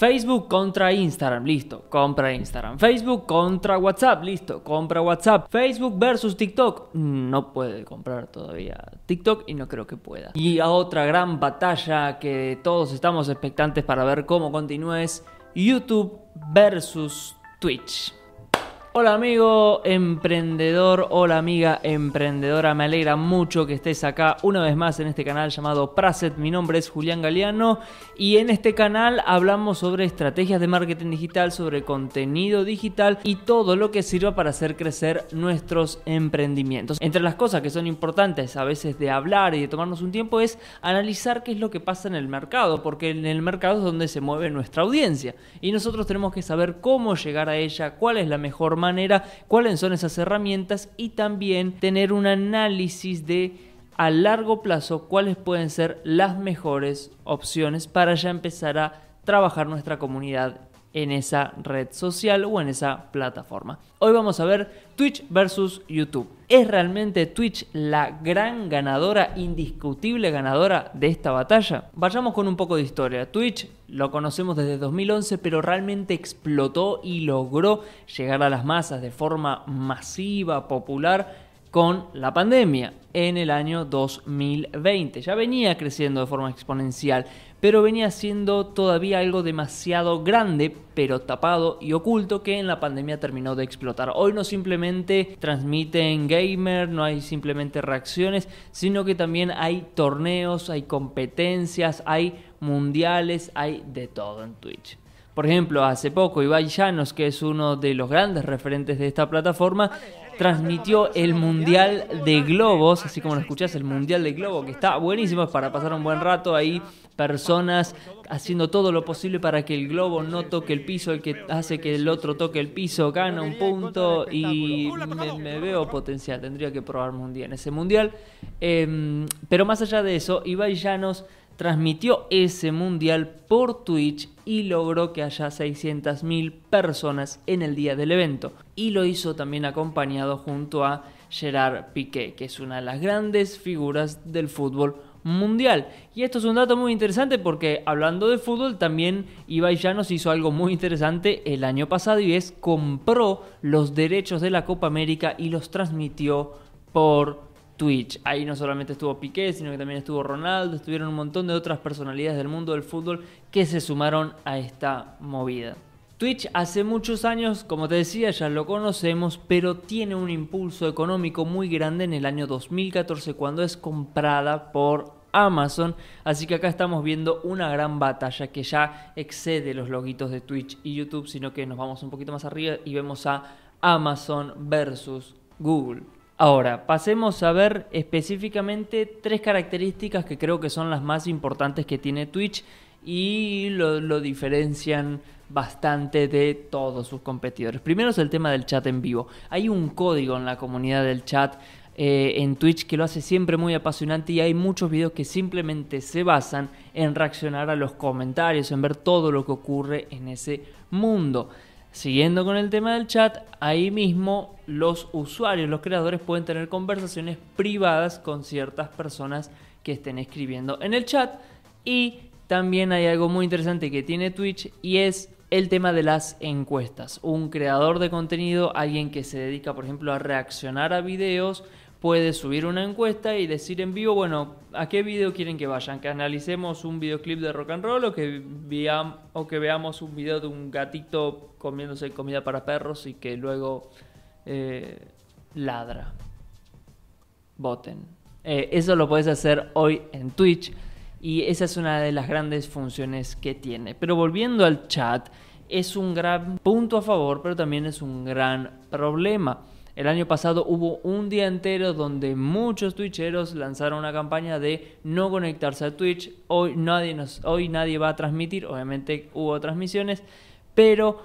Facebook contra Instagram, listo, compra Instagram. Facebook contra WhatsApp, listo, compra WhatsApp. Facebook versus TikTok, no puede comprar todavía TikTok y no creo que pueda. Y a otra gran batalla que todos estamos expectantes para ver cómo continúa es YouTube versus Twitch. Hola amigo emprendedor, hola amiga emprendedora, me alegra mucho que estés acá una vez más en este canal llamado Praset, mi nombre es Julián Galeano y en este canal hablamos sobre estrategias de marketing digital, sobre contenido digital y todo lo que sirva para hacer crecer nuestros emprendimientos. Entre las cosas que son importantes a veces de hablar y de tomarnos un tiempo es analizar qué es lo que pasa en el mercado, porque en el mercado es donde se mueve nuestra audiencia. Y nosotros tenemos que saber cómo llegar a ella, cuál es la mejor manera, cuáles son esas herramientas y también tener un análisis de a largo plazo cuáles pueden ser las mejores opciones para ya empezar a trabajar nuestra comunidad en esa red social o en esa plataforma. Hoy vamos a ver Twitch versus YouTube. ¿Es realmente Twitch la gran ganadora, indiscutible ganadora de esta batalla? Vayamos con un poco de historia. Twitch lo conocemos desde 2011, pero realmente explotó y logró llegar a las masas de forma masiva, popular con la pandemia en el año 2020. Ya venía creciendo de forma exponencial, pero venía siendo todavía algo demasiado grande, pero tapado y oculto que en la pandemia terminó de explotar. Hoy no simplemente transmiten gamer, no hay simplemente reacciones, sino que también hay torneos, hay competencias, hay mundiales, hay de todo en Twitch. Por ejemplo, hace poco Ibai Llanos, que es uno de los grandes referentes de esta plataforma, transmitió el Mundial de Globos, así como lo escuchás, el Mundial de Globos, que está buenísimo para pasar un buen rato ahí, personas haciendo todo lo posible para que el globo no toque el piso, el que hace que el otro toque el piso gana un punto y me, veo potencial, tendría que probarme un día en ese Mundial. Em, pero más allá de eso, Ibai Llanos transmitió ese mundial por Twitch y logró que haya 600.000 personas en el día del evento. Y lo hizo también acompañado junto a Gerard Piqué, que es una de las grandes figuras del fútbol mundial. Y esto es un dato muy interesante porque hablando de fútbol también Ibai Llanos hizo algo muy interesante el año pasado y es compró los derechos de la Copa América y los transmitió por Twitch. Ahí no solamente estuvo Piqué, sino que también estuvo Ronaldo, estuvieron un montón de otras personalidades del mundo del fútbol que se sumaron a esta movida. Twitch hace muchos años, como te decía, ya lo conocemos, pero tiene un impulso económico muy grande en el año 2014 cuando es comprada por Amazon. Así que acá estamos viendo una gran batalla que ya excede los logitos de Twitch y YouTube, sino que nos vamos un poquito más arriba y vemos a Amazon versus Google. Ahora, pasemos a ver específicamente tres características que creo que son las más importantes que tiene Twitch y lo, diferencian bastante de todos sus competidores. Primero es el tema del chat en vivo. Hay un código en la comunidad del chat eh, en Twitch que lo hace siempre muy apasionante y hay muchos videos que simplemente se basan en reaccionar a los comentarios, en ver todo lo que ocurre en ese mundo. Siguiendo con el tema del chat, ahí mismo los usuarios, los creadores pueden tener conversaciones privadas con ciertas personas que estén escribiendo en el chat. Y también hay algo muy interesante que tiene Twitch y es el tema de las encuestas. Un creador de contenido, alguien que se dedica, por ejemplo, a reaccionar a videos, puede subir una encuesta y decir en vivo, bueno, ¿a qué video quieren que vayan? Que analicemos un videoclip de rock and roll o que, veamos un video de un gatito comiéndose comida para perros y que luego eh, ladra. Voten. Eh, eso lo puedes hacer hoy en Twitch y esa es una de las grandes funciones que tiene. Pero volviendo al chat, es un gran punto a favor, pero también es un gran problema. El año pasado hubo un día entero donde muchos twitcheros lanzaron una campaña de no conectarse a Twitch. Hoy nadie, nos, hoy nadie va a transmitir, obviamente hubo transmisiones, pero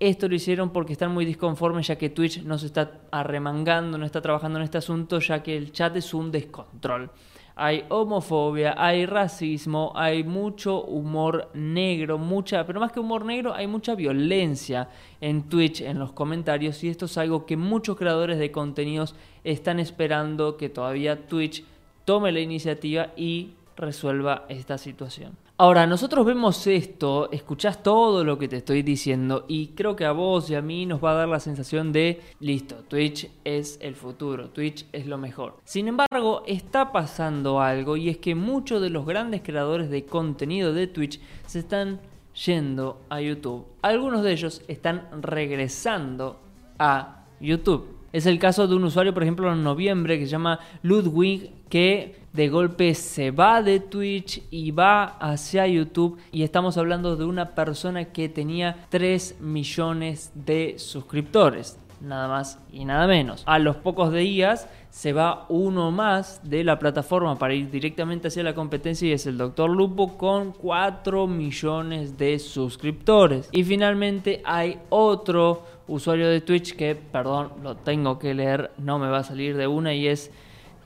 esto lo hicieron porque están muy disconformes ya que Twitch no se está arremangando, no está trabajando en este asunto, ya que el chat es un descontrol hay homofobia, hay racismo, hay mucho humor negro, mucha, pero más que humor negro, hay mucha violencia en Twitch, en los comentarios, y esto es algo que muchos creadores de contenidos están esperando que todavía Twitch tome la iniciativa y resuelva esta situación. Ahora, nosotros vemos esto, escuchás todo lo que te estoy diciendo y creo que a vos y a mí nos va a dar la sensación de, listo, Twitch es el futuro, Twitch es lo mejor. Sin embargo, está pasando algo y es que muchos de los grandes creadores de contenido de Twitch se están yendo a YouTube. Algunos de ellos están regresando a YouTube. Es el caso de un usuario, por ejemplo, en noviembre que se llama Ludwig, que de golpe se va de Twitch y va hacia YouTube. Y estamos hablando de una persona que tenía 3 millones de suscriptores. Nada más y nada menos. A los pocos días se va uno más de la plataforma para ir directamente hacia la competencia y es el Dr. Lupo con 4 millones de suscriptores. Y finalmente hay otro usuario de Twitch que, perdón, lo tengo que leer, no me va a salir de una y es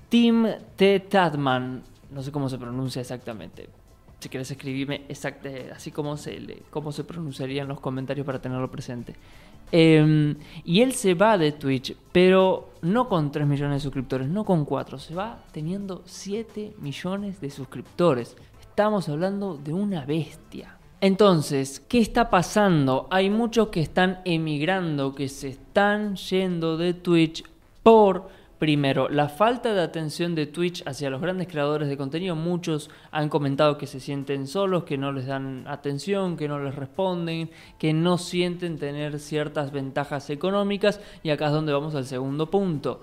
Tim T. Tadman. No sé cómo se pronuncia exactamente. Si quieres escribirme exactamente así como se, cómo se pronunciaría en los comentarios para tenerlo presente. Em, y él se va de Twitch, pero no con 3 millones de suscriptores, no con 4, se va teniendo 7 millones de suscriptores. Estamos hablando de una bestia. Entonces, ¿qué está pasando? Hay muchos que están emigrando, que se están yendo de Twitch por, primero, la falta de atención de Twitch hacia los grandes creadores de contenido. Muchos han comentado que se sienten solos, que no les dan atención, que no les responden, que no sienten tener ciertas ventajas económicas. Y acá es donde vamos al segundo punto.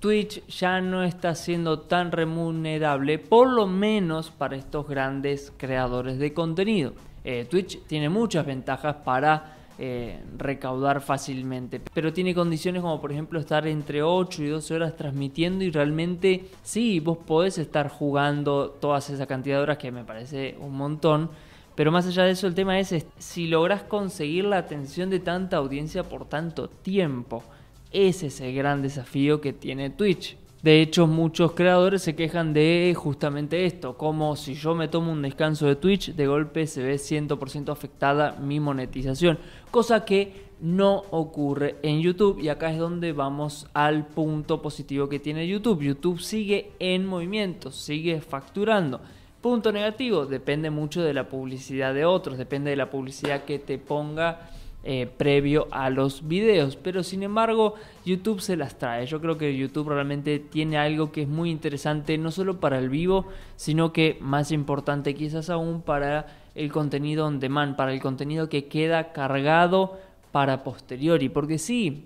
Twitch ya no está siendo tan remunerable, por lo menos para estos grandes creadores de contenido. Eh, Twitch tiene muchas ventajas para eh, recaudar fácilmente, pero tiene condiciones como por ejemplo estar entre 8 y 12 horas transmitiendo y realmente sí, vos podés estar jugando todas esa cantidad de horas que me parece un montón. Pero más allá de eso, el tema es si lográs conseguir la atención de tanta audiencia por tanto tiempo. Ese es el gran desafío que tiene Twitch. De hecho, muchos creadores se quejan de justamente esto, como si yo me tomo un descanso de Twitch, de golpe se ve 100% afectada mi monetización, cosa que no ocurre en YouTube y acá es donde vamos al punto positivo que tiene YouTube. YouTube sigue en movimiento, sigue facturando. Punto negativo, depende mucho de la publicidad de otros, depende de la publicidad que te ponga eh, previo a los videos. Pero sin embargo, YouTube se las trae. Yo creo que YouTube realmente tiene algo que es muy interesante, no solo para el vivo, sino que más importante quizás aún para el contenido on demand, para el contenido que queda cargado para posteriori. Porque sí,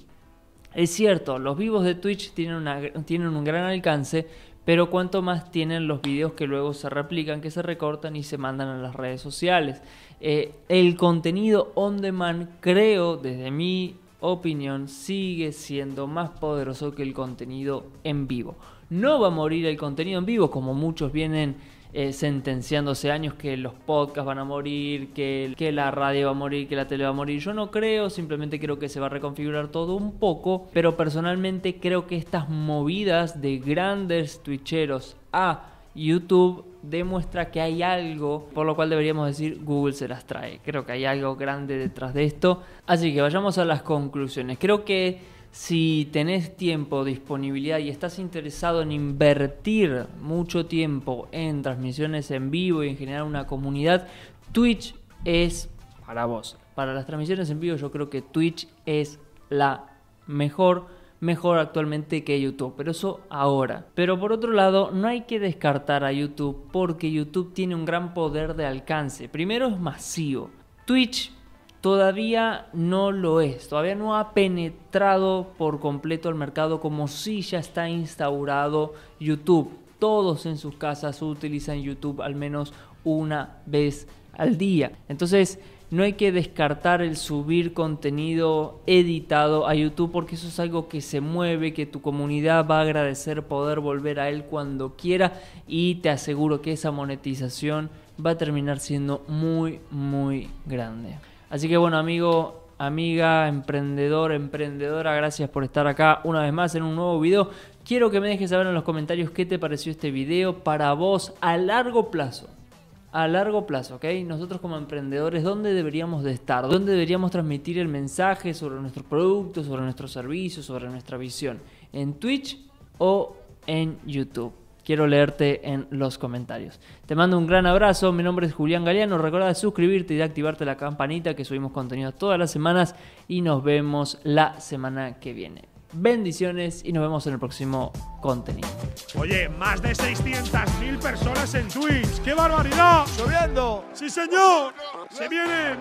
es cierto, los vivos de Twitch tienen, tienen un gran alcance, pero cuanto más tienen los videos que luego se replican, que se recortan y se mandan a las redes sociales. Eh, el contenido on demand, creo, desde mi opinión, sigue siendo más poderoso que el contenido en vivo. No va a morir el contenido en vivo, como muchos vienen eh, sentenciándose años que los podcasts van a morir, que, que la radio va a morir, que la tele va a morir. Yo no creo, simplemente creo que se va a reconfigurar todo un poco, pero personalmente creo que estas movidas de grandes twitcheros a YouTube demuestra que hay algo por lo cual deberíamos decir Google se las trae. Creo que hay algo grande detrás de esto. Así que vayamos a las conclusiones. Creo que si tenés tiempo, disponibilidad y estás interesado en invertir mucho tiempo en transmisiones en vivo y en generar una comunidad, Twitch es para vos. Para las transmisiones en vivo yo creo que Twitch es la mejor mejor actualmente que YouTube, pero eso ahora. Pero por otro lado, no hay que descartar a YouTube porque YouTube tiene un gran poder de alcance. Primero es masivo. Twitch todavía no lo es, todavía no ha penetrado por completo el mercado como si ya está instaurado YouTube. Todos en sus casas utilizan YouTube al menos una vez al día. Entonces, no hay que descartar el subir contenido editado a YouTube porque eso es algo que se mueve, que tu comunidad va a agradecer poder volver a él cuando quiera y te aseguro que esa monetización va a terminar siendo muy, muy grande. Así que bueno, amigo, amiga, emprendedor, emprendedora, gracias por estar acá una vez más en un nuevo video. Quiero que me dejes saber en los comentarios qué te pareció este video para vos a largo plazo. A largo plazo, ¿ok? Nosotros como emprendedores, ¿dónde deberíamos de estar? ¿Dónde deberíamos transmitir el mensaje sobre nuestros productos, sobre nuestros servicios, sobre nuestra visión? ¿En Twitch o en YouTube? Quiero leerte en los comentarios. Te mando un gran abrazo. Mi nombre es Julián Galeano. Recuerda de suscribirte y de activarte la campanita que subimos contenido todas las semanas. Y nos vemos la semana que viene. Bendiciones y nos vemos en el próximo contenido. Oye, más de 600.000 personas en Twitch. ¡Qué barbaridad! ¡Subiendo! ¡Sí, señor! ¡Se vienen!